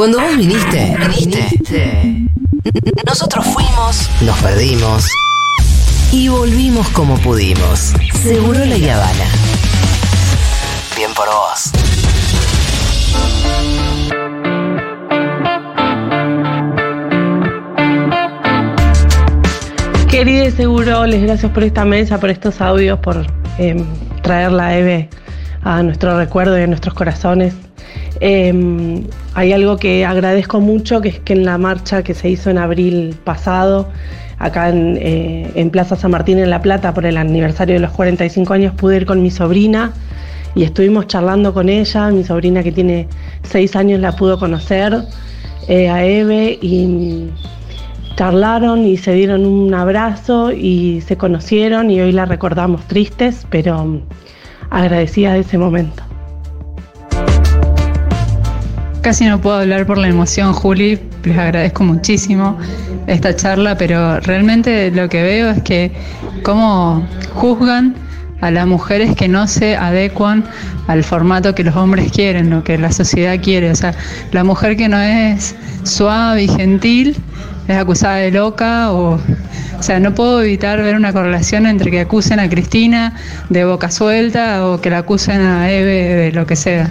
Cuando vos viniste, viniste. Nosotros fuimos, nos perdimos y volvimos como pudimos. Seguro la Habana. Bien por vos. Querida Seguro, les gracias por esta mesa, por estos audios, por eh, traer la EVE a nuestro recuerdo y a nuestros corazones. Eh, hay algo que agradezco mucho, que es que en la marcha que se hizo en abril pasado, acá en, eh, Plaza San Martín en La Plata, por el aniversario de los 45 años, pude ir con mi sobrina y estuvimos charlando con ella. Mi sobrina que tiene 6 años la pudo conocer eh, a Eve y charlaron y se dieron un abrazo y se conocieron y hoy la recordamos tristes, pero mm, agradecida de ese momento. Casi no puedo hablar por la emoción, Juli. Les agradezco muchísimo esta charla, pero realmente lo que veo es que cómo juzgan a las mujeres que no se adecuan al formato que los hombres quieren, lo que la sociedad quiere. O sea, la mujer que no es suave y gentil es acusada de loca o... O sea, no puedo evitar ver una correlación entre que acusen a Cristina de boca suelta o que la acusen a Eve de lo que sea.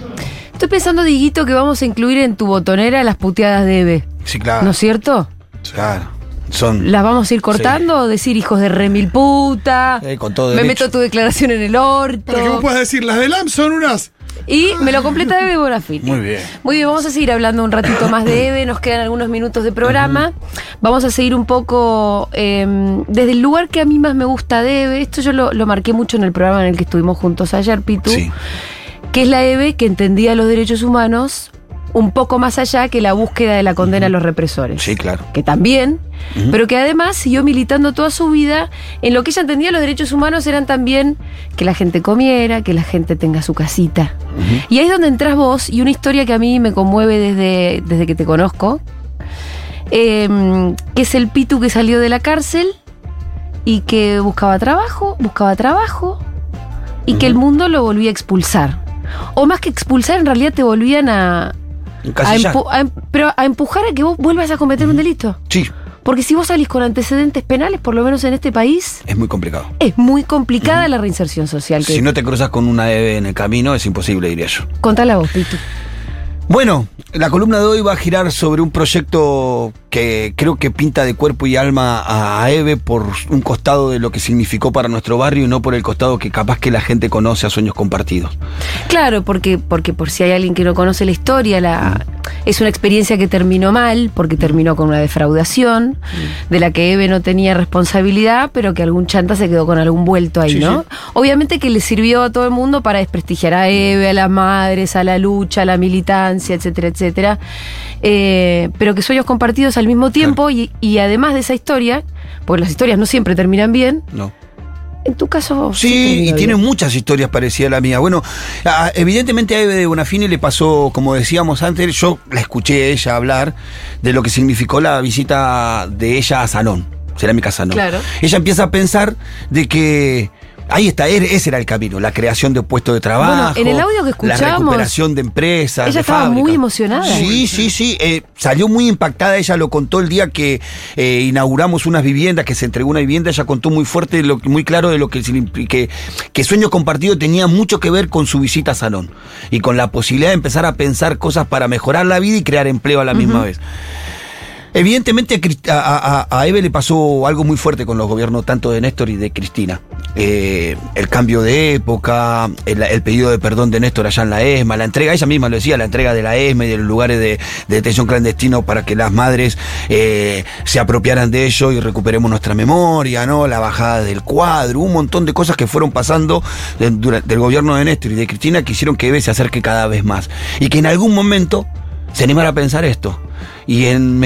Estoy pensando, Diguito, que vamos a incluir en tu botonera las puteadas de Eve. Sí, claro. ¿No es cierto? Claro. Son. ¿Las vamos a ir cortando o decir hijos de remil puta? Eh, con todo Me derecho. meto tu declaración en el orto. Para que vos puedas decir, las de LAM son unas. Y me lo completa Eve Bonafini. Muy bien. Muy bien, vamos a seguir hablando un ratito más de Eve, nos quedan algunos minutos de programa. Vamos a seguir un poco eh, desde el lugar que a mí más me gusta de Eve. Esto yo lo, lo marqué mucho en el programa en el que estuvimos juntos ayer, Pitu. Sí. Que es la Eve que entendía los derechos humanos un poco más allá que la búsqueda de la condena a los represores. Sí, claro. Que también, pero que además siguió militando toda su vida en lo que ella entendía los derechos humanos eran también que la gente comiera, que la gente tenga su casita. Y ahí es donde entras vos y una historia que a mí me conmueve desde, desde que te conozco, eh, que es el Pitu que salió de la cárcel y que buscaba trabajo, buscaba trabajo y que el mundo lo volvía a expulsar. O más que expulsar, en realidad te volvían a, a, empu- a em- pero a empujar a que vos vuelvas a cometer un delito. Sí, Porque si vos salís con antecedentes penales, por lo menos en este país, es muy complicado. es muy complicada la reinserción social. Que Si no te cruzas con una EVE en el camino, es imposible, diría yo. Contala vos, Pitu. Bueno, la columna de hoy va a girar sobre un proyecto que creo que pinta de cuerpo y alma a Eve por un costado de lo que significó para nuestro barrio y no por el costado que capaz que la gente conoce a Sueños Compartidos. Claro, porque, porque por si hay alguien que no conoce la historia, la, es una experiencia que terminó mal, porque terminó con una defraudación, de la que Eve no tenía responsabilidad, pero que algún chanta se quedó con algún vuelto ahí, Sí, ¿no? sí. Obviamente que le sirvió a todo el mundo para desprestigiar a Eve, a las madres, a la lucha, a la militancia, etcétera, etcétera. Eh, pero que sueños compartidos al mismo tiempo y, y además de esa historia, porque las historias no siempre terminan bien, ¿no? en tu caso... Sí, y tiene muchas historias parecidas a la mía. Bueno, evidentemente a Eve de Bonafini le pasó, como decíamos antes, yo la escuché a ella hablar de lo que significó la visita de ella a Sanón, Cerámica Sanón. Claro. Ella empieza a pensar de que ahí está, er- ese era el camino, la creación de puestos de trabajo. en el audio que La escuchamos, recuperación de empresas. ella de estaba fábricas. muy emocionada. Sí, sí, sí. eh, salió muy impactada. Ella lo contó el día que eh, inauguramos unas viviendas, que se entregó una vivienda. Ella contó muy fuerte, lo- muy claro de lo que, que, que Sueño Compartido tenía mucho que ver con su visita a Salón y con la posibilidad de empezar a pensar cosas para mejorar la vida y crear empleo a la misma vez. Evidentemente a a, Eve le pasó algo muy fuerte con los gobiernos tanto de Néstor y de Cristina. Eh, el cambio de época, el, pedido de perdón de Néstor allá en la ESMA, la entrega, ella misma lo decía, la entrega de la ESMA y de los lugares de, de detención clandestino para que las madres eh, se apropiaran de ello y recuperemos nuestra memoria, ¿no? La bajada del cuadro, un montón de cosas que fueron pasando del gobierno de Néstor y de Cristina que hicieron que Eve se acerque cada vez más. Y que en algún momento se animara a pensar esto. Y en,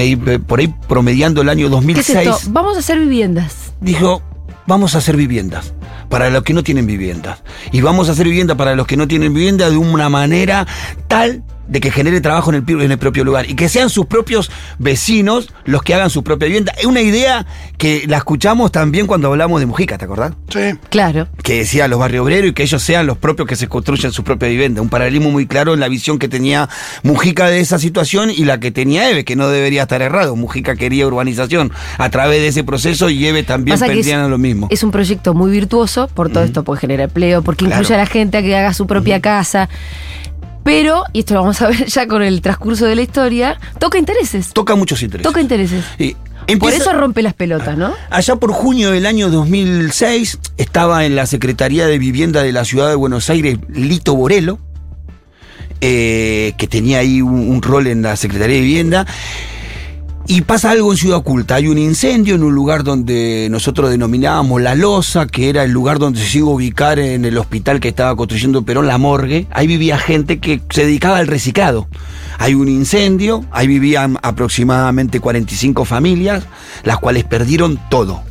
por ahí promediando el año ¿Qué es 2006, esto? Vamos a hacer viviendas. dijo, vamos a hacer viviendas para los que no tienen viviendas. Y vamos a hacer vivienda para los que no tienen vivienda de una manera tal de que genere trabajo en el, pi- en el propio lugar y que sean sus propios vecinos los que hagan su propia vivienda. Es una idea que la escuchamos también cuando hablamos de Mujica, ¿te acordás? Sí. Claro. que decía los barrios obreros y que ellos sean los propios que se construyan su propia vivienda. Un paralelismo muy claro en la visión que tenía Mujica de esa situación y la que tenía Eve, que no debería estar errado. Mujica quería urbanización a través de ese proceso y Eve también pendían a lo mismo. es un proyecto muy virtuoso por todo esto, porque genera empleo, porque Claro. incluye a la gente a que haga su propia casa. Pero, y esto lo vamos a ver ya con el transcurso de la historia, toca intereses. Toca muchos intereses. Toca intereses. Y Por eso rompe las pelotas, ¿no? Allá por junio del año 2006 estaba en la Secretaría de Vivienda de la Ciudad de Buenos Aires Lito Borello, eh, que tenía ahí un, un rol en la Secretaría de Vivienda. Y pasa algo en Ciudad Oculta. Hay un incendio en un lugar donde nosotros denominábamos La Loza, que era el lugar donde se iba a ubicar en el hospital que estaba construyendo Perón, la morgue. Ahí vivía gente que se dedicaba al reciclado. Hay un incendio, ahí vivían aproximadamente 45 familias, las cuales perdieron todo.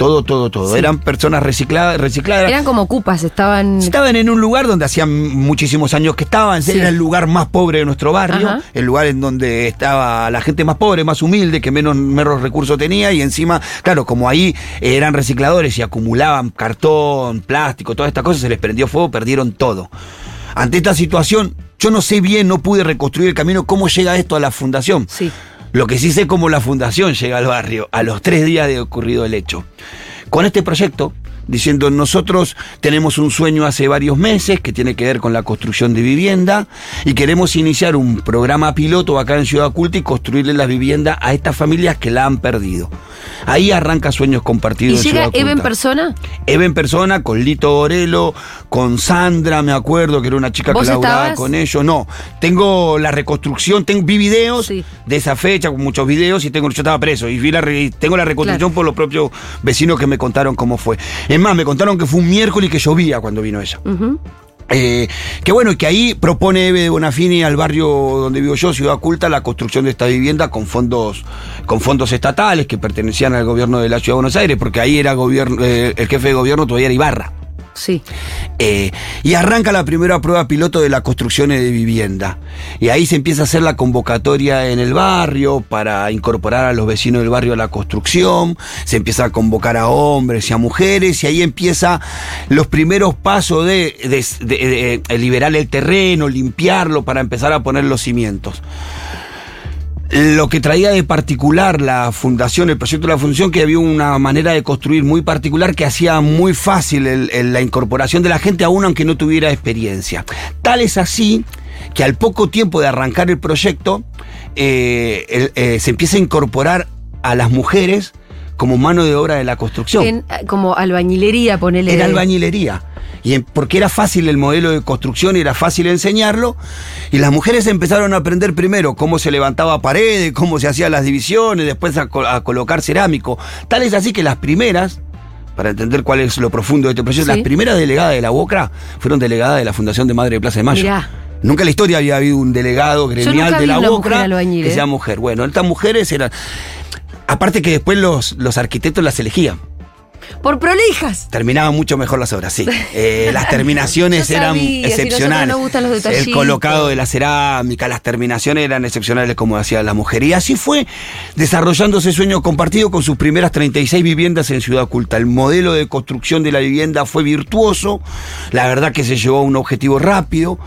Todo, todo, todo. Sí. Eran personas recicladas, recicladas. Eran como cupas, estaban. Estaban en un lugar donde hacían muchísimos años que estaban, Sí. era el lugar más pobre de nuestro barrio, Ajá. el lugar en donde estaba la gente más pobre, más humilde, que menos, menos recursos tenía, y encima, claro, como ahí eran recicladores y acumulaban cartón, plástico, todas estas cosas, se les prendió fuego, perdieron todo. Ante esta situación, yo no sé bien, no pude reconstruir el camino, cómo llega esto a la fundación. Sí. Lo que sí sé cómo la fundación llega al barrio a los tres días de ocurrido el hecho. Con este proyecto, diciendo nosotros tenemos un sueño hace varios meses que tiene que ver con la construcción de vivienda y queremos iniciar un programa piloto acá en Ciudad Culta y construirle la vivienda a estas familias que la han perdido. Ahí arranca Sueños ¿Y Compartidos. en llega Ciudad Eve en persona? Eve en persona, con Lito Orelo, con Sandra, me acuerdo que era una chica que ¿Vos laburaba con ellos. No, tengo la reconstrucción, tengo, vi videos Sí. de esa fecha, con muchos videos, y tengo, yo estaba preso, y vi la, y tengo la reconstrucción Claro. por los propios vecinos que me contaron cómo fue. Es más, me contaron que fue un miércoles y que llovía cuando vino ella. Eh, que bueno, que ahí propone Eve de Bonafini al barrio donde vivo yo, Ciudad Culta, la construcción de esta vivienda con fondos, con fondos estatales que pertenecían al gobierno de la Ciudad de Buenos Aires, porque ahí era gobierno, eh, el jefe de gobierno todavía era Ibarra. Sí. Eh, y arranca la primera prueba piloto de las construcciones de vivienda. Y ahí se empieza a hacer la convocatoria en el barrio para incorporar a los vecinos del barrio a la construcción. Se empieza a convocar a hombres y a mujeres. Y ahí empieza los primeros pasos de, liberar el terreno, limpiarlo para empezar a poner los cimientos. Lo que traía de particular la fundación, el proyecto de la fundación, que había una manera de construir muy particular que hacía muy fácil la incorporación de la gente, aún aunque no tuviera experiencia. Tal es así que al poco tiempo de arrancar el proyecto, eh, eh, se empieza a incorporar a las mujeres como mano de obra de la construcción. En, eh, como albañilería, ponele. Era albañilería. Y en- porque era fácil el modelo de construcción, era fácil enseñarlo. Y las mujeres empezaron a aprender primero cómo se levantaba paredes, cómo se hacían las divisiones, después a, co- a colocar cerámico. Tal es así que las primeras, para entender cuál es lo profundo de este proyecto, Sí. las primeras delegadas de la UOCRA fueron delegadas de la Fundación de Madre de Plaza de Mayo. Mirá. Nunca en la historia había habido un delegado gremial de la UOCRA que ¿eh? sea mujer. Bueno, estas mujeres eran... Aparte que después los, los arquitectos las elegían Por prolijas. terminaban mucho mejor las obras, sí. Eh, las terminaciones eran si excepcionales. gustan los El colocado de la cerámica, las terminaciones eran excepcionales como hacía la mujer. Y así fue desarrollándose sueño compartido con sus primeras 36 viviendas en Ciudad Oculta. El modelo de construcción de la vivienda fue virtuoso, la verdad que se llevó a un objetivo rápido.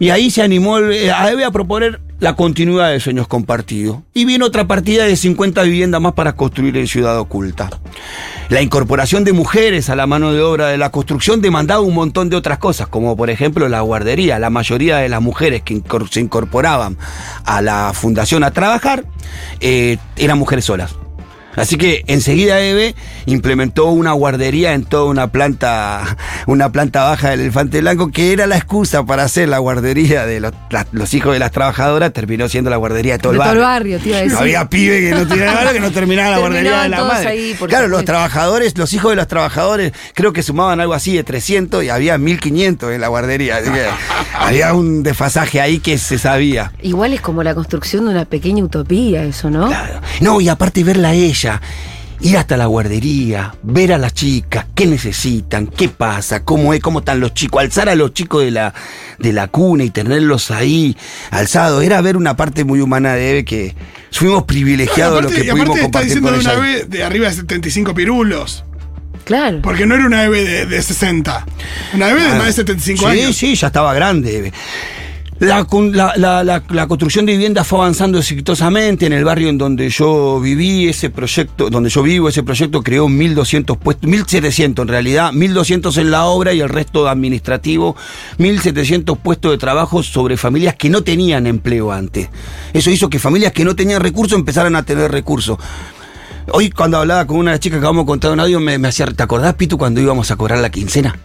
Y ahí se animó a Eve a proponer la continuidad de Sueños Compartidos. Y vino otra partida de 50 viviendas más para construir en Ciudad Oculta. La incorporación de mujeres a la mano de obra de la construcción demandaba un montón de otras cosas, como por ejemplo la guardería. La mayoría de las mujeres que se incorporaban a la fundación a trabajar eh, eran mujeres solas. Así que enseguida Eve implementó una guardería en toda una planta, una planta baja del elefante blanco, que era la excusa para hacer la guardería de los, la- los hijos de las trabajadoras, terminó siendo la guardería de todo De el todo el barrio. barrio. No había pibe que no tuviera nada que no terminaba la guardería de la madre. ahí, claro, los trabajadores, los hijos de los trabajadores, creo que sumaban algo así de 300 y había 1500 en la guardería. Así que había un desfasaje ahí que se sabía. Igual es como la construcción de una pequeña utopía, eso, ¿no? Claro. No, y aparte verla a ella. ir hasta la guardería, ver a las chicas, qué necesitan, qué pasa, cómo es, cómo están los chicos, alzar a los chicos de la, de la cuna y tenerlos ahí alzados. Era ver una parte muy humana de Eve que fuimos privilegiados Aparte- los que pudimos aparte está compartir diciendo con de una ella. Eve de arriba de 75 pirulos. Claro. Porque no era una Eve de, de 60. Una Eve de Ah, más de 75 sí, años. Sí, ya estaba grande. Eve. La, la- la- construcción de viviendas fue avanzando exitosamente en el barrio en donde yo viví, ese proyecto, donde yo vivo, ese proyecto creó 1.200 puestos, 1.700 en realidad, 1.200 en la obra y el resto administrativo, 1.700 puestos de trabajo sobre familias que no tenían empleo antes. Eso hizo que familias que no tenían recursos empezaran a tener recursos. Hoy cuando hablaba con una chica que vamos a contar un audio me, me hacía, ¿te acordás, Pitu, cuando íbamos a cobrar la quincena?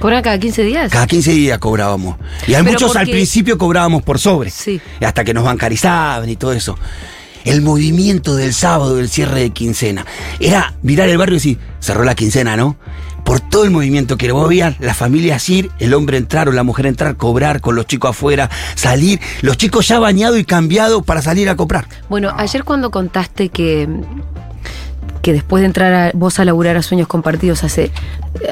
¿Cobran cada 15 días? Cada 15 días cobrábamos. Y hay Pero muchos al principio cobrábamos por sobre. Sí. Hasta que nos bancarizaban y todo eso. El movimiento del sábado del cierre de quincena era mirar el barrio y decir, cerró la quincena, ¿no? Por todo el movimiento que vos veías, las familias ir, el hombre entrar o la mujer entrar, cobrar con los chicos afuera, salir, los chicos ya bañados y cambiados para salir a comprar. Bueno, ayer cuando contaste que, que después de entrar a- vos a laburar a Sueños Compartidos, hace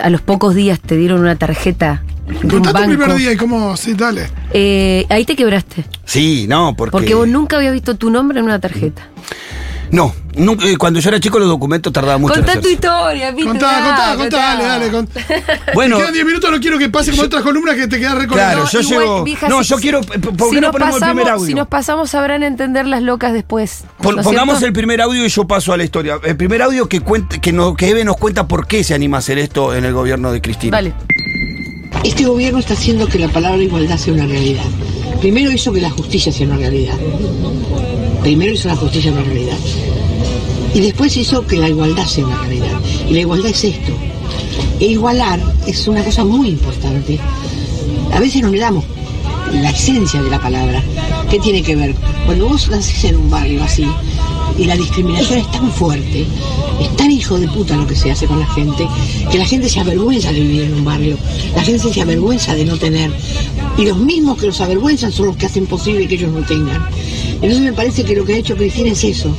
a los pocos días te dieron una tarjeta de un Contá tu banco. primer día y cómo. Sí, dale. Eh, ahí te quebraste. Sí, no, porque... Porque vos nunca habías visto tu nombre en una tarjeta. No, nunca- eh, cuando yo era chico los documentos tardaban mucho en Contá tu historia, Pitu, Contá, contá, contá, dale, dale. cont- Bueno, Te quedan 10 minutos, no quiero que pase como otras columnas que te quedas recolgado. Claro, yo igual, llevo- vieja, no, si- yo quiero- ¿por qué si no nos ponemos el primer audio? Si nos pasamos sabrán entender las locas después. Pon- ¿no es pongamos cierto? el primer audio y yo paso a la historia. El primer audio que cuente, que, no, que Eve nos cuenta por qué se anima a hacer esto en el gobierno de Cristina. Dale. Este gobierno está haciendo que la palabra igualdad sea una realidad. Primero hizo que la justicia sea una realidad. Primero hizo la justicia una realidad. Y después hizo que la igualdad sea una realidad. Y la igualdad es esto. E igualar es una cosa muy importante. A veces no le damos la esencia de la palabra. ¿Qué tiene que ver? Cuando vos nacés en un barrio así y la discriminación es tan fuerte, es tan hijo de puta lo que se hace con la gente, que la gente se avergüenza de vivir en un barrio, la gente se avergüenza de no tener. Y los mismos que los avergüenzan son los que hacen posible que ellos no tengan. Entonces me parece que lo que ha hecho Cristina es eso,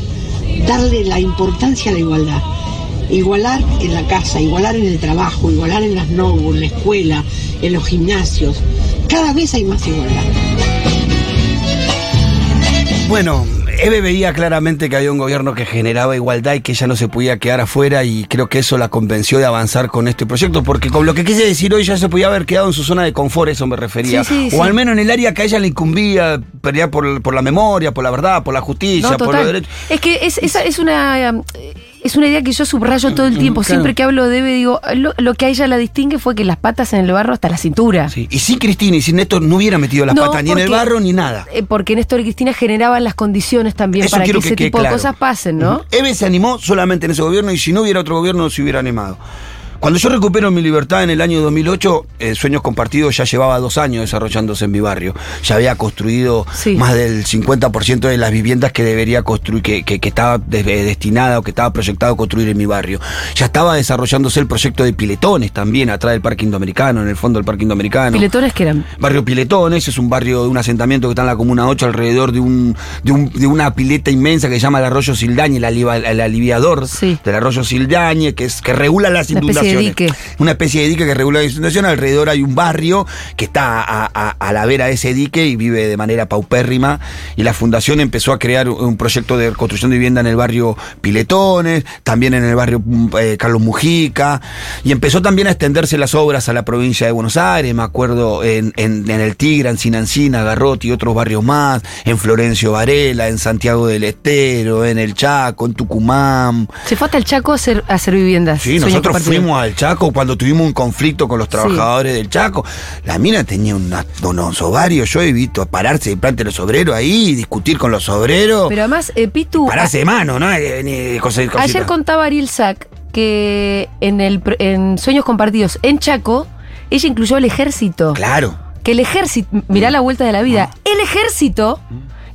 darle la importancia a la igualdad. Igualar en la casa, igualar en el trabajo, igualar en las NOVU, en la escuela, en los gimnasios. Cada vez hay más igualdad. Bueno, Eve veía claramente que había un gobierno que generaba igualdad y que ella no se podía quedar afuera y creo que eso la convenció de avanzar con este proyecto, porque con lo que quise decir hoy ya se podía haber quedado en su zona de confort, eso me refería. Sí, sí, o al menos en el área que a ella le incumbía pelear por, por la memoria, por la verdad, por la justicia, No, por los derechos. Es que es, esa es una um, es una idea que yo subrayo todo el tiempo. Mm, claro. Siempre que hablo de Eve, digo, lo, lo que a ella la distingue fue que las patas en el barro hasta la cintura. Sí, Y sin Cristina y sin Néstor no hubiera metido las No, patas ni en el barro ni nada. Eh, porque Néstor y Cristina generaban las condiciones también Eso para que ese que tipo claro. de cosas pasen, ¿no? Eve se animó solamente en ese gobierno y si no hubiera otro gobierno no se hubiera animado. Cuando yo recupero mi libertad en el año 2008, eh, Sueños Compartidos ya llevaba dos años desarrollándose en mi barrio. Ya había construido Sí. más del 50% de las viviendas que debería construir, que, que- que estaba de- destinada o que estaba proyectado construir en mi barrio. Ya estaba desarrollándose el proyecto de piletones también, atrás del Parque Indoamericano, en el fondo del Parque Indoamericano. Piletones que eran. Barrio Piletones, es un barrio de un asentamiento que está en la Comuna 8 alrededor de un, de, un- de una pileta inmensa que se llama el Arroyo Sildañe, el, aliviador Sí. del Arroyo Sildañe, que, es, que regula las Una especie de inundaciones. dique. Una especie de dique que regula las inundaciones. Alrededor hay un barrio que está a, a- a la vera de ese dique y vive de manera paupérrima. Y la fundación empezó a crear un proyecto de construcción de vivienda en el barrio Piletones, también en el barrio mm, eh, Carlos Mujica. Y empezó también a extenderse las obras a la provincia de Buenos Aires, me acuerdo, en, en- en el Tigre, en Sinancina, Garrote y otros barrios más, en Florencio Varela, en Santiago del Estero, en el Chaco, en Tucumán. Se fue hasta el Chaco a hacer, a hacer viviendas. Sí, nosotros compartidos. Fuimos al Chaco cuando tuvimos un conflicto con los trabajadores del Chaco. La mina tenía una- unos ovarios, yo he visto pararse de plante los obreros ahí, discutir con los obreros. Pero además, eh, Pitu. pararse de mano, ¿no? Eh, cosita. Ayer contaba Ariel Sack que en, el, en Sueños Compartidos en Chaco, ella incluyó el ejército. Claro. Que el ejército, mirá la vuelta de la vida, el ejército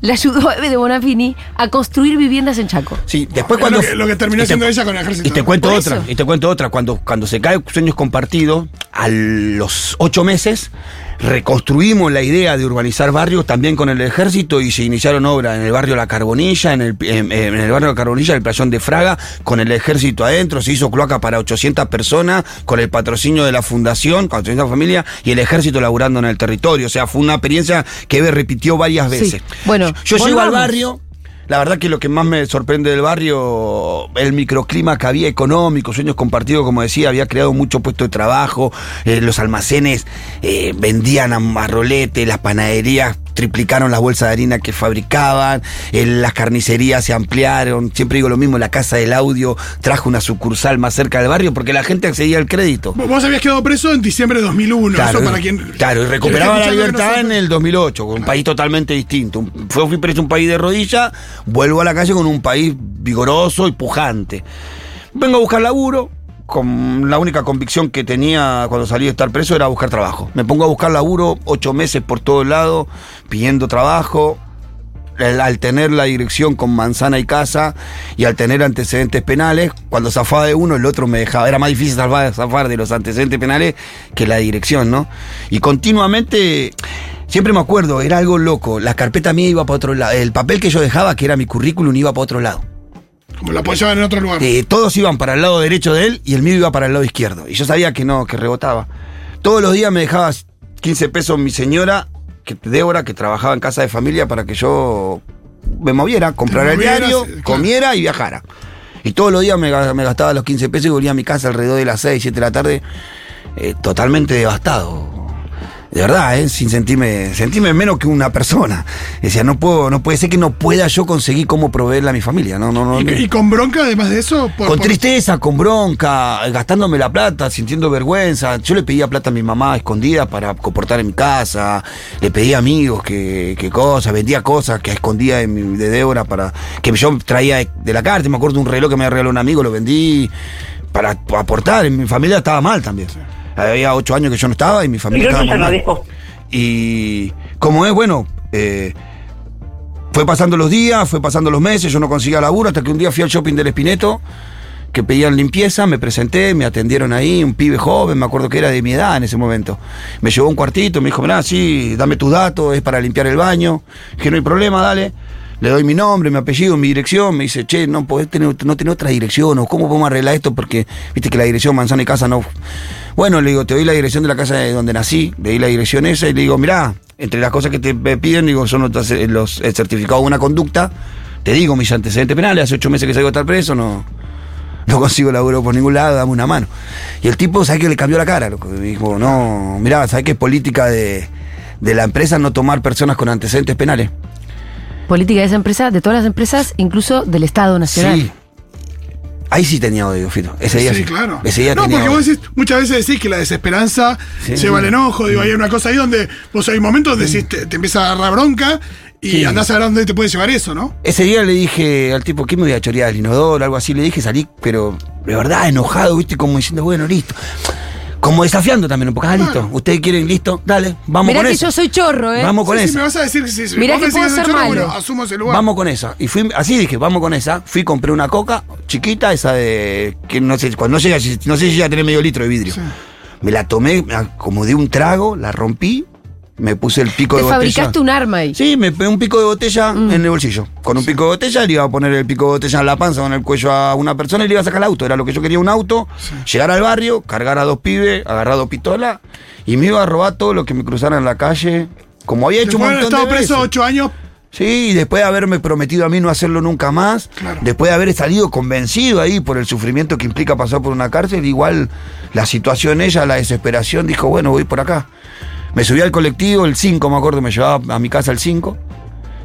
le ayudó a Eve de Bonafini a construir viviendas en Chaco. Sí, después Es cuando. lo que- lo que terminó y te- siendo ella con el ejército. Y te cuento Por otra, eso. y te cuento otra. Cuando, cuando se cae Sueños Compartidos, a los ocho meses, reconstruimos la idea de urbanizar barrios también con el ejército y se iniciaron obras en el barrio La Carbonilla, en el, en, en el barrio La Carbonilla, el playón de Fraga, con el ejército adentro, se hizo cloaca para 800 personas, con el patrocinio de la fundación, con 800 familias, y el ejército laburando en el territorio. O sea, fue una experiencia que repitió varias Sí. veces. Bueno, yo llego al barrio. La verdad que lo que más me sorprende del barrio, el microclima que había económico, sueños compartidos, como decía, había creado mucho puesto de trabajo, eh, los almacenes eh, vendían a rolete, las panaderías triplicaron las bolsas de harina que fabricaban, eh, las carnicerías se ampliaron, siempre digo lo mismo, la casa del audio trajo una sucursal más cerca del barrio porque la gente accedía al crédito. Vos habías quedado preso en diciembre de 2001. Claro, eso para quien. claro, y recuperaba la libertad en el 2008, con un país totalmente distinto. Fue, fui preso un país de rodilla, vuelvo a la calle con un país vigoroso y pujante. Vengo a buscar laburo, con la única convicción que tenía cuando salí de estar preso era buscar trabajo. Me pongo a buscar laburo ocho meses por todos lados, pidiendo trabajo. Al, al tener la dirección con manzana y casa y al tener antecedentes penales, cuando zafaba de uno, el otro me dejaba. Era más difícil zafar, zafar de los antecedentes penales que la dirección, ¿no? Y continuamente, siempre me acuerdo, era algo loco. La carpeta mía iba para otro lado. El papel que yo dejaba, que era mi currículum, iba para otro lado. Como lo apoyaban en otro lugar. Eh, todos iban para el lado derecho de él y el mío iba para el lado izquierdo. Y yo sabía que no, que rebotaba. Todos los días me dejaba 15 pesos mi señora, que, Débora, que trabajaba en casa de familia para que yo me moviera, comprara el diario, claro. comiera y viajara. Y todos los días me gastaba los 15 pesos y volvía a mi casa alrededor de las 6, 7 de la tarde, eh, totalmente devastado. De verdad, ¿eh? sin sentirme, sentirme menos que una persona. Decía, no puedo, no puede ser que no pueda yo conseguir cómo proveerle a mi familia. No, no, no. Y, y con bronca, además de eso. por- Con por- tristeza, con bronca, gastándome la plata, sintiendo vergüenza. Yo le pedía plata a mi mamá escondida para comportar en mi casa. Le pedía amigos que, que cosas, vendía cosas que escondía de, mi- de Débora para que yo traía de, de la carta. Me acuerdo de un reloj que me regaló un amigo, lo vendí para aportar. En mi familia estaba mal también. Había ocho años que yo no estaba y mi familia estaba muy mal. Y como es, bueno, eh, fue pasando los días, fue pasando los meses, yo no conseguía laburo hasta que un día fui al shopping del Espineto, que pedían limpieza, me presenté, me atendieron ahí, un pibe joven, me acuerdo que era de mi edad en ese momento. Me llevó un cuartito, me dijo, mirá, sí, dame tus datos, es para limpiar el baño. Que no hay problema, dale. Le doy mi nombre, mi apellido, mi dirección. Me dice, che, no podés tener, no tener otra dirección, o cómo podemos arreglar esto, porque viste que la dirección manzana y casa no. Bueno, le digo, te doy la dirección de la casa de donde nací, le di la dirección esa y le digo, mirá, entre las cosas que te piden, digo, son otras, eh, los, el certificado de una conducta. Te digo mis antecedentes penales, hace ocho meses que salgo de estar preso, no, no consigo laburo por ningún lado, dame una mano. Y el tipo, ¿sabes que le cambió la cara? loco? Me dijo, no, mirá, ¿sabes qué es política de, de la empresa no tomar personas con antecedentes penales? Política de esa empresa, de todas las empresas, incluso del Estado Nacional. Sí. Ahí sí tenía odio, Fito. Ese día Sí, sí. claro. Ese día no, tenía porque odio. vos decís, muchas veces decís que la desesperanza Sí. lleva al enojo. Digo, hay una cosa ahí donde vos hay momentos donde decís, te, te empieza a agarrar bronca y andás a ver dónde te puede llevar eso, ¿no? Ese día le dije al tipo, ¿qué me voy a chorear el inodoro? Algo así. Le dije, salí, pero de verdad enojado, ¿viste? Como diciendo, bueno, listo. Como desafiando también un poco. Ah, listo. ¿Ustedes quieren listo? Dale, vamos Mirá con que eso. yo soy chorro, ¿eh? Vamos con Sí, eso. me vas a decir que sí. sí. Mirá que puedo ser chorro, malo. bueno, asumo ese lugar. Vamos con esa. Y fui, así dije, vamos con esa. Fui, compré una coca chiquita, esa de. que no sé, cuando no llega, no sé si ya tenés medio litro de vidrio. Sí. Me la tomé, me acomodé un trago, la rompí, me puse el pico Te de botella. fabricaste un arma ahí. Sí, me pegué un pico de botella en el bolsillo. Con un pico de botella le iba a poner el pico de botella en la panza o en el cuello a una persona y le iba a sacar el auto. Era lo que yo quería, un auto, llegar al barrio, cargar a dos pibes, agarrar dos pistolas y me iba a robar todo lo que me cruzara en la calle. Como había hecho un montón estado de preso veces. ocho años, Sí, y después de haberme prometido a mí no hacerlo nunca más, Claro. después de haber salido convencido ahí por el sufrimiento que implica pasar por una cárcel, igual la situación ella, la desesperación, dijo, bueno, voy por acá. Me subí al colectivo, el 5, me acuerdo, me llevaba a mi casa el 5,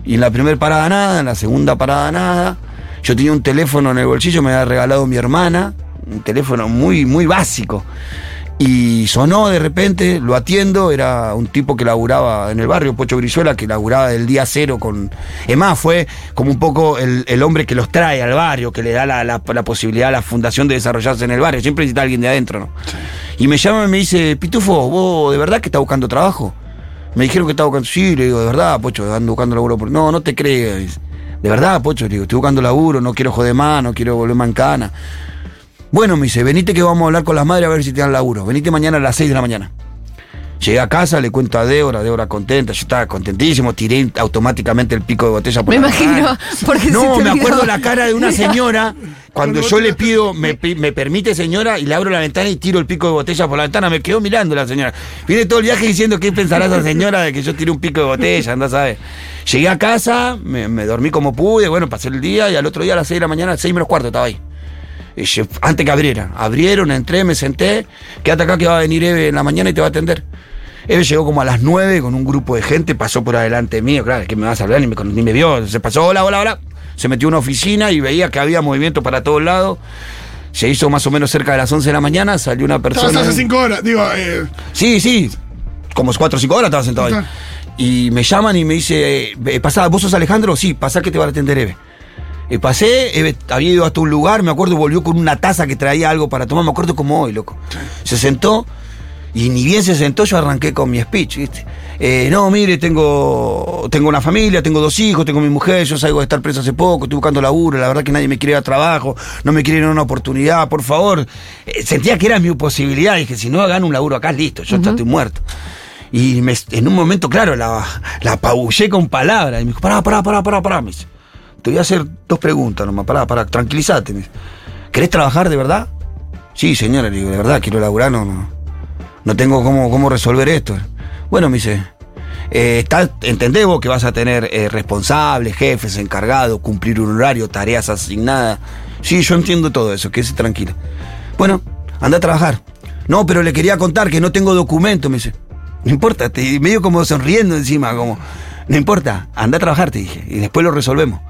y en la primera parada nada, en la segunda parada nada. Yo tenía un teléfono en el bolsillo, me había regalado mi hermana, un teléfono muy, muy básico. Y sonó de repente, lo atiendo, era un tipo que laburaba en el barrio, Pocho Brizuela, que laburaba del día cero con... Es más, fue como un poco el, el hombre que los trae al barrio, que le da la, la- la posibilidad a la fundación de desarrollarse en el barrio. Siempre necesita alguien de adentro, ¿no? Y me llama y me dice, Pitufo, ¿vos de verdad que estás buscando trabajo? Me dijeron que estaba buscando... Sí, le digo, de verdad, Pocho, ando buscando laburo. por-". No, no te creas. De verdad, Pocho, le digo, estoy buscando laburo, no quiero joder más, no quiero volver en cana. Bueno, me dice, venite que vamos a hablar con las madres a ver si te dan laburo. Venite mañana a las 6 de la mañana. Llegué a casa, le cuento a Débora, Débora contenta, yo estaba contentísimo, tiré automáticamente el pico de botella por Me la imagino, ventana. porque se No, te me acuerdo la cara de una señora cuando yo le pido, me, me permite señora, y le abro la ventana y tiro el pico de botella por la ventana, me quedo mirando la señora. Viene todo el viaje diciendo qué pensará esa señora de que yo tiro un pico de botella, anda sabes. Llegué a casa, me, me dormí como pude, bueno, pasé el día y al otro día a las 6 de la mañana, 6 menos cuarto estaba ahí. Antes que abrieran. Abrieron, entré, me senté. Quédate acá que va a venir Eve en la mañana y te va a atender. Eve llegó como a las 9 con un grupo de gente, pasó por adelante mío, claro, que me vas a hablar, ni me, con- ni me vio. Se pasó, hola, hola, hola. Se metió a una oficina y veía que había movimiento para todos lados. Se hizo más o menos cerca de las 11 de la mañana, salió una persona. hace cinco horas. Digo, eh, Sí, sí. Como 4 o 5 horas estaba sentado ahí. Y me llaman y me dice, eh, pasá, ¿vos sos Alejandro? Sí, pasá que te va a atender Eve. Y pasé, Eve había ido hasta un lugar, me acuerdo, volvió con una taza que traía algo para tomar, me acuerdo como hoy, loco. Se sentó y ni bien se sentó, yo arranqué con mi speech, ¿viste? Eh, no, mire, tengo, tengo una familia, tengo dos hijos, tengo mi mujer, yo salgo de estar preso hace poco, estoy buscando laburo, la verdad que nadie me quiere dar trabajo, no me quieren dar una oportunidad, por favor. Eh, sentía que era mi posibilidad, dije, si no gano un laburo acá, listo, yo ya estoy muerto. Y me- en un momento, claro, la, la apabullé con palabras. Y me dijo, pará, pará, pará, pará, pará. Me dice, te voy a hacer dos preguntas nomás, pará, pará, tranquilízate. ¿Querés trabajar de verdad? Sí, señora, le digo, de verdad, quiero laburar, no, no, no tengo cómo, cómo resolver esto. Bueno, me dice, eh, está- entendés vos que vas a tener eh, responsables, jefes, encargados, cumplir un horario, tareas asignadas. Sí, yo entiendo todo eso, quédese tranquila. Bueno, anda a trabajar. No, pero le quería contar que no tengo documento, me dice. No importa, te, medio como sonriendo encima, como, no importa, anda a trabajar, te dije, y después lo resolvemos.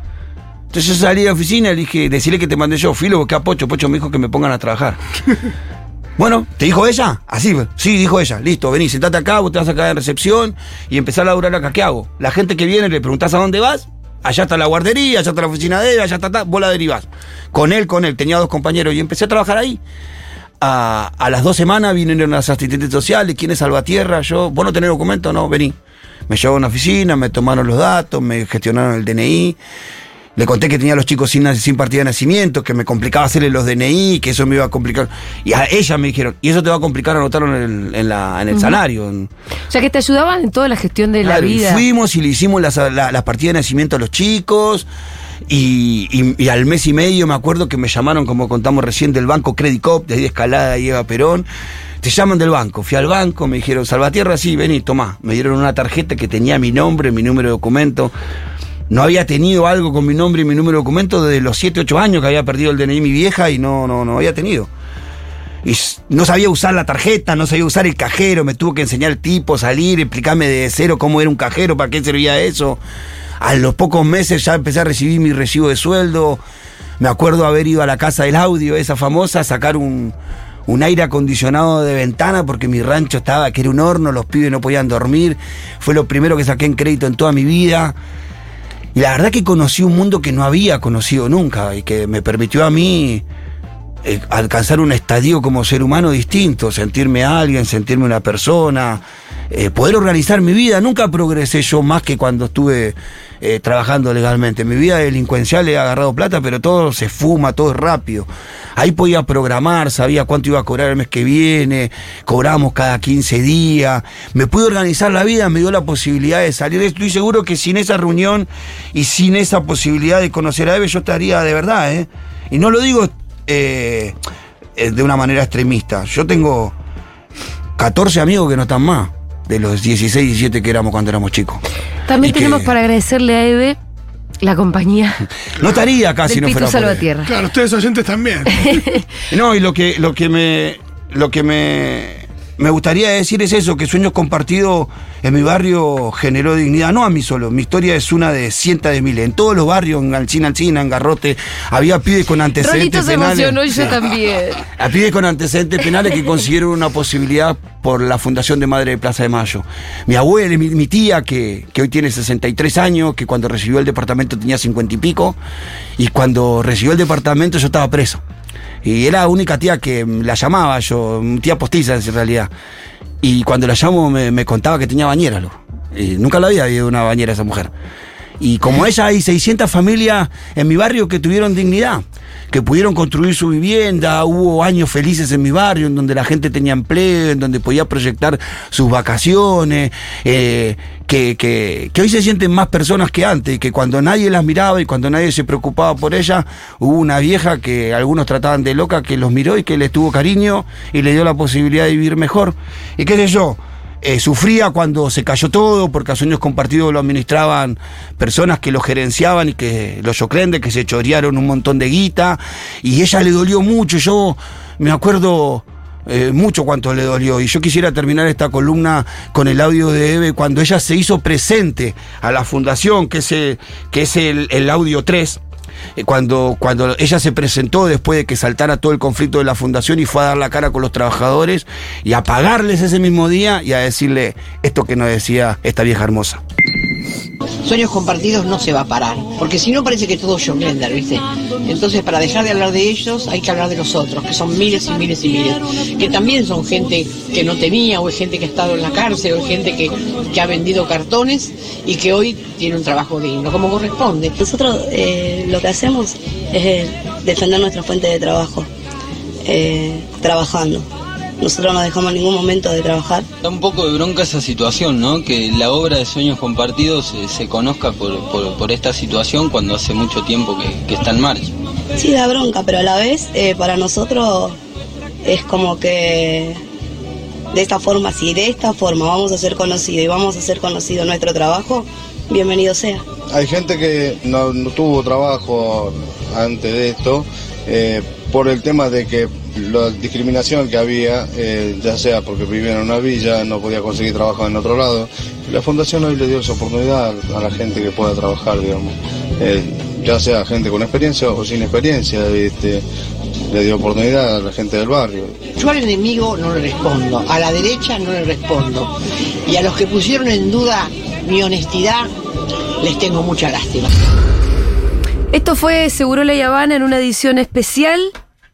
Entonces yo salí de la oficina y le dije, decirle que te mandé yo, filo, busqué a Pocho, Pocho me dijo que me pongan a trabajar. Bueno, ¿te dijo ella? Así, sí, dijo ella. Listo, vení, sentate acá, vos te vas a quedar en recepción y empezar a laburar acá. ¿Qué hago? La gente que viene le preguntás a dónde vas. Allá está la guardería, allá está la oficina de él, allá está, ta, vos la derivás. Con él, con él, tenía dos compañeros y empecé a trabajar ahí. A, a las dos semanas vinieron las asistentes sociales, ¿quién es Salvatierra? Yo, ¿vos no tenés documento? No, vení. Me llevaron a una oficina, me tomaron los datos, me gestionaron el DNI. Le conté que tenía a los chicos sin, sin partida de nacimiento, que me complicaba hacerle los DNI, que eso me iba a complicar. Y a ella me dijeron, y eso te va a complicar anotarlo en el, en la- en el salario. en- O sea, que te ayudaban en toda la gestión de Claro, la y vida. fuimos y le hicimos las, la- las partidas de nacimiento a los chicos. Y, y- y al mes y medio me acuerdo que me llamaron, como contamos recién, del banco Credit Cop, de ahí de Escalada y Eva Perón. Te llaman del banco. Fui al banco, me dijeron, Salvatierra, sí, vení, tomá. Me dieron una tarjeta que tenía mi nombre, mi número de documento. No había tenido algo con mi nombre y mi número de documento desde los 7, 8 años que había perdido el DNI mi vieja y no, no, no había tenido. Y no sabía usar la tarjeta, no sabía usar el cajero, me tuvo que enseñar el tipo, salir, explicarme de cero cómo era un cajero, para qué servía eso. A los pocos meses ya empecé a recibir mi recibo de sueldo. Me acuerdo haber ido a la casa del audio, esa famosa, a sacar un, un aire acondicionado de ventana porque mi rancho estaba, que era un horno, los pibes no podían dormir. Fue lo primero que saqué en crédito en toda mi vida. La verdad que conocí un mundo que no había conocido nunca y que me permitió a mí eh, alcanzar un estadio como ser humano distinto, sentirme alguien, sentirme una persona, eh, poder organizar mi vida. Nunca progresé yo más que cuando estuve eh, trabajando legalmente. Mi vida delincuencial he agarrado plata, pero todo se fuma, todo es rápido. Ahí podía programar, sabía cuánto iba a cobrar el mes que viene, cobramos cada 15 días. Me pude organizar la vida, me dio la posibilidad de salir. Estoy seguro que sin esa reunión y sin esa posibilidad de conocer a Eve, yo estaría de verdad, ¿eh? Y no lo digo eh, de una manera extremista. Yo tengo 14 amigos que no están más, de los 16, 17 que éramos cuando éramos chicos. También Y que- tenemos para agradecerle a Eve la compañía No estaría acá si no fuera. Salvatierra. claro, ustedes oyentes también. No, y lo que, lo que me. Lo que me. Me gustaría decir es eso, que Sueños Compartidos en mi barrio generó dignidad, no a mí solo, mi historia es una de cientos de miles. En todos los barrios, en Alcina, Alcina, en Garrote, había pibes con antecedentes Rolito se penales. emocionó y yo también. A pibes con antecedentes penales que consiguieron una posibilidad por la Fundación de Madre de Plaza de Mayo. Mi abuela, mi, mi tía, que, que hoy tiene 63 años, que cuando recibió el departamento tenía 50 y pico, y cuando recibió el departamento yo estaba preso. Y era la única tía que la llamaba yo, tía postiza en realidad. Y cuando la llamo me, me contaba que tenía bañera, loco. Y nunca la había habido una bañera esa mujer. Y como ella hay 600 familias en mi barrio que tuvieron dignidad, que pudieron construir su vivienda, hubo años felices en mi barrio, en donde la gente tenía empleo, en donde podía proyectar sus vacaciones, eh, que, que, que hoy se sienten más personas que antes, y que cuando nadie las miraba y cuando nadie se preocupaba por ellas, hubo una vieja que algunos trataban de loca, que los miró y que les tuvo cariño y le dio la posibilidad de vivir mejor. Y qué sé yo, eh, sufría cuando se cayó todo, porque a sueños compartidos lo administraban personas que lo gerenciaban y que los yoclendes que se chorearon un montón de guita, y ella le dolió mucho. Yo me acuerdo eh, mucho cuánto le dolió. Y yo quisiera terminar esta columna con el audio de Eve cuando ella se hizo presente a la fundación, que es el, que es el, el audio 3 eh, cuando, cuando ella se presentó después de que saltara todo el conflicto de la fundación y fue a dar la cara con los trabajadores y a pagarles ese mismo día y a decirle esto que nos decía esta vieja hermosa. Sueños compartidos no se va a parar, porque si no parece que todo es John ¿viste? Entonces, para dejar de hablar de ellos, hay que hablar de los otros, que son miles y miles y miles, que también son gente que no tenía, o es gente que ha estado en la cárcel, o es gente que, que ha vendido cartones y que hoy tiene un trabajo digno, como corresponde. Nosotros eh, lo que hacemos es eh, defender nuestra fuente de trabajo, eh, trabajando. Nosotros no dejamos ningún momento de trabajar. Da un poco de bronca esa situación, ¿no? Que la obra de Sueños Compartidos eh, se conozca por, por- por esta situación cuando hace mucho tiempo que, que está en marcha. Sí, da bronca, pero a la vez eh, para nosotros es como que de esta forma, si de esta forma vamos a ser conocidos y vamos a ser conocido nuestro trabajo, bienvenido sea. Hay gente que no, no tuvo trabajo antes de esto eh, por el tema de que la discriminación que había, eh, ya sea porque vivía en una villa, no podía conseguir trabajo en otro lado. La fundación hoy le dio esa oportunidad a la gente que pueda trabajar, digamos, Eh, ya sea gente con experiencia o sin experiencia, este, le dio oportunidad a la gente del barrio. Yo al enemigo no le respondo, a la derecha no le respondo, y a los que pusieron en duda mi honestidad, les tengo mucha lástima. Esto fue Seguro La Habana en una edición especial.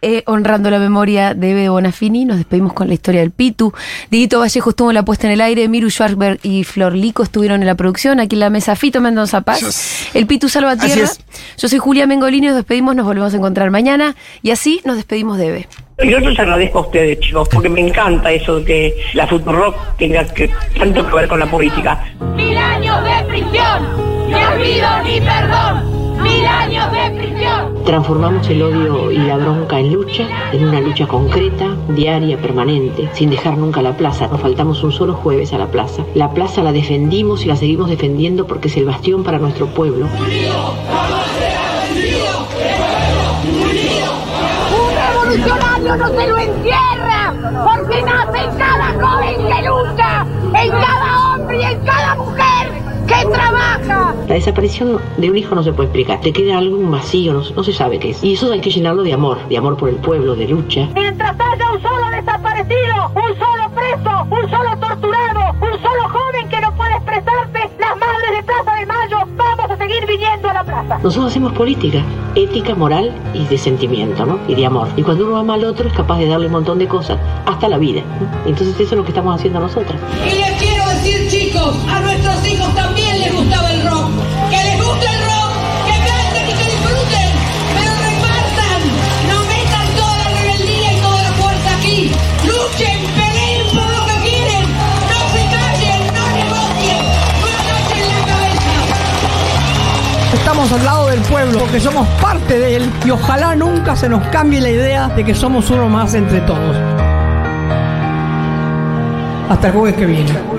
Eh, honrando la memoria de Eve Bonafini, nos despedimos con la historia del Pitu. Diguito Vallejo estuvo en la puesta en el aire, Miru Schwarzberg y Flor Lico estuvieron en la producción, aquí en la mesa Fito Mendoza Paz, el Pitu Salvatierra. Así Yo soy Julia Mengolini, nos despedimos, nos volvemos a encontrar mañana y así nos despedimos de Eve. Yo les agradezco a ustedes, chicos, porque me encanta eso de que la fútbol rock tenga que, tanto que ver con la política. Mil años de prisión, ni olvido ni perdón. Mil años de prisión. Transformamos el odio y la bronca en lucha, en una lucha concreta, diaria, permanente, sin dejar nunca la plaza. Nos faltamos un solo jueves a la plaza. La plaza la defendimos y la seguimos defendiendo porque es el bastión para nuestro pueblo. Un revolucionario no se lo encierra, porque nace en cada joven que lucha, en cada hombre y en cada mujer trabaja. La desaparición de un hijo no se puede explicar. Te queda algo un vacío, no, no se sabe qué es. Y eso hay que llenarlo de amor, de amor por el pueblo, de lucha. Mientras haya un solo desaparecido, un solo preso, un solo torturado, un solo joven que no puede expresarse, las madres de Plaza de Mayo vamos a seguir viniendo a la plaza. Nosotros hacemos política, ética, moral y de sentimiento, ¿no? Y de amor. Y cuando uno ama al otro es capaz de darle un montón de cosas, hasta la vida. ¿no? Entonces eso es lo que estamos haciendo nosotras. Y les Al lado del pueblo porque somos parte de él y ojalá nunca se nos cambie la idea de que somos uno más entre todos. Hasta el jueves que viene.